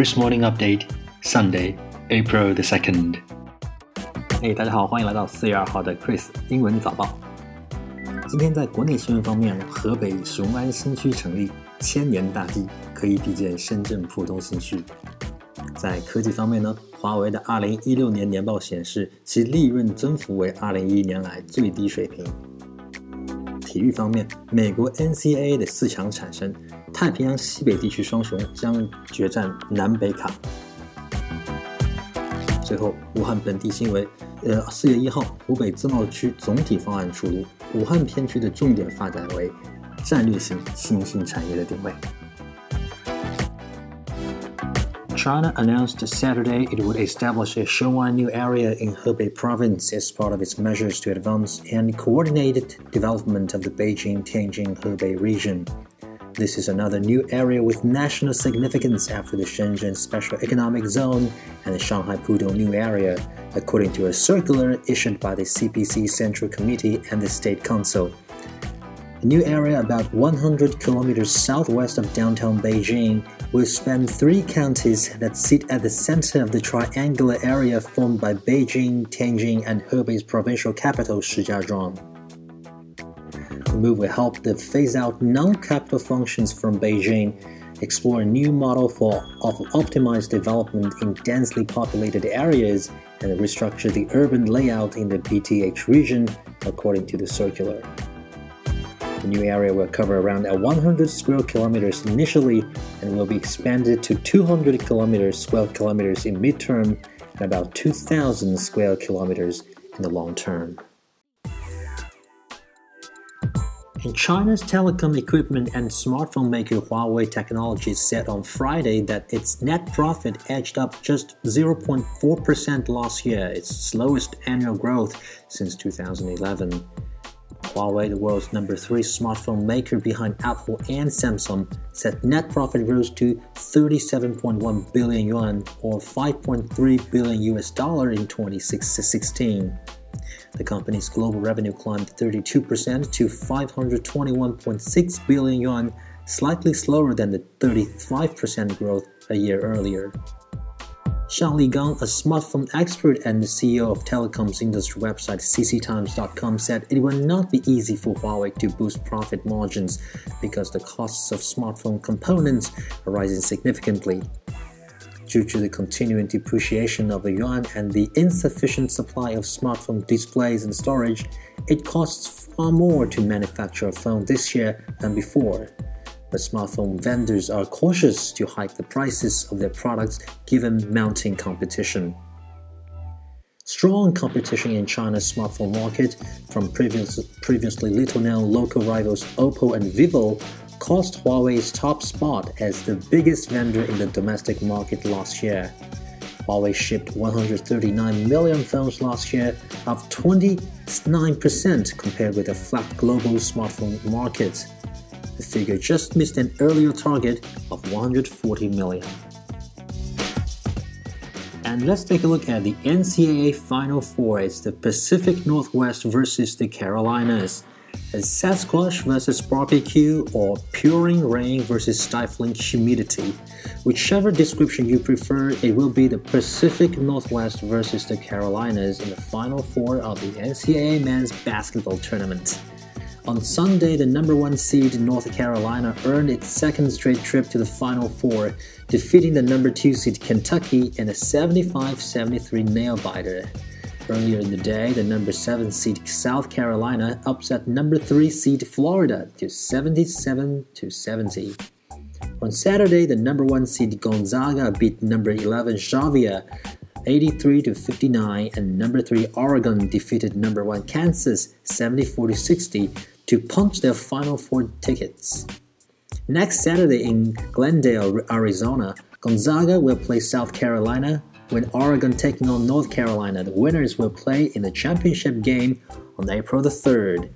Chris Morning Update, Sunday, April the second. 哎，大家好，欢迎来到四月二号的 Chris 英文早报。今天在国内新闻方面，河北雄安新区成立，千年大计可以比肩深圳浦东新区。在科技方面呢，华为的二零一六年年报显示，其利润增幅为二零一一年来最低水平。体育方面，美国 NCAA 的四强产生，太平洋西北地区双雄将决战南北卡。最后，武汉本地新闻。呃，四月一号，湖北自贸区总体方案出炉，武汉片区的重点发展为战略性新兴产业的定位。China announced Saturday it would establish a Shouwan new area in Hebei province as part of its measures to advance and coordinate development of the Beijing-Tianjin-Hebei region. This is another new area with national significance after the Shenzhen Special Economic Zone and the Shanghai Pudong New Area, according to a circular issued by the CPC Central Committee and the State Council. The new area, about 100 kilometers southwest of downtown Beijing, will span three counties that sit at the center of the triangular area formed by Beijing, Tianjin, and Hebei's provincial capital, Shijiazhuang. The move will help to phase out non-capital functions from Beijing, explore a new model for optimized development in densely populated areas, and restructure the urban layout in the BTH region, according to the circular. The new area will cover around 100 square kilometers initially and will be expanded to 200 kilometers square kilometers in midterm and about 2,000 square kilometers in the long term. And China's telecom equipment and smartphone maker Huawei Technologies said on Friday that its net profit edged up just 0.4% last year, its slowest annual growth since 2011. Huawei, the world's number three smartphone maker behind Apple and Samsung, said net profit rose to 37.1 billion yuan or 5.3 billion US dollar in 2016. The company's global revenue climbed 32% to 521.6 billion yuan, slightly slower than the 35% growth a year earlier. Xiang Ligang, a smartphone expert and the CEO of telecoms industry website cctimes.com, said it will not be easy for Huawei to boost profit margins because the costs of smartphone components are rising significantly due to the continuing depreciation of the yuan and the insufficient supply of smartphone displays and storage, it costs far more to manufacture a phone this year than before. But smartphone vendors are cautious to hike the prices of their products given mounting competition. Strong competition in China's smartphone market from previous, previously little known local rivals Oppo and Vivo cost Huawei's top spot as the biggest vendor in the domestic market last year. Huawei shipped 139 million phones last year, up 29% compared with a flat global smartphone market. The figure just missed an earlier target of 140 million. And let's take a look at the NCAA Final Four. It's the Pacific Northwest versus the Carolinas as Sasquatch versus barbecue or pouring rain versus stifling humidity. Whichever description you prefer, it will be the Pacific Northwest versus the Carolinas in the Final Four of the NCAA Men's Basketball Tournament. On Sunday, the number one seed North Carolina earned its second straight trip to the Final Four, defeating the number two seed Kentucky in a 75 73 nail biter. Earlier in the day, the number 7 seed South Carolina upset number 3 seed Florida to 77 to 70. On Saturday, the number 1 seed Gonzaga beat number 11 Xavier 83 to 59 and number 3 Oregon defeated number 1 Kansas 74 to 60 to punch their final four tickets. Next Saturday in Glendale, Arizona, Gonzaga will play South Carolina when Oregon taking on North Carolina. The winners will play in the championship game on April the 3rd.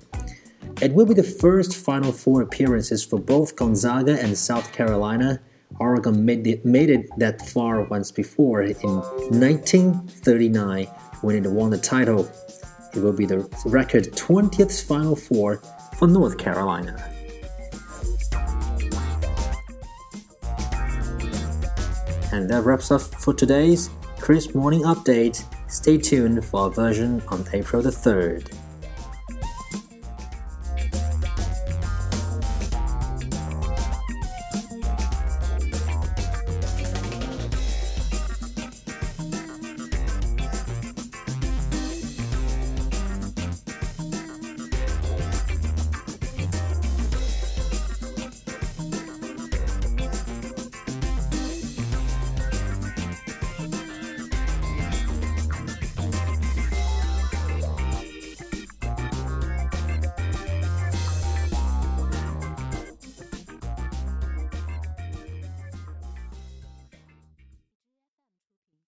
It will be the first Final Four appearances for both Gonzaga and South Carolina. Oregon made it, made it that far once before in 1939 when it won the title. It will be the record 20th Final Four for North Carolina. And that wraps up for today's Kris Morning Update. Stay tuned for a version on April the 3rd.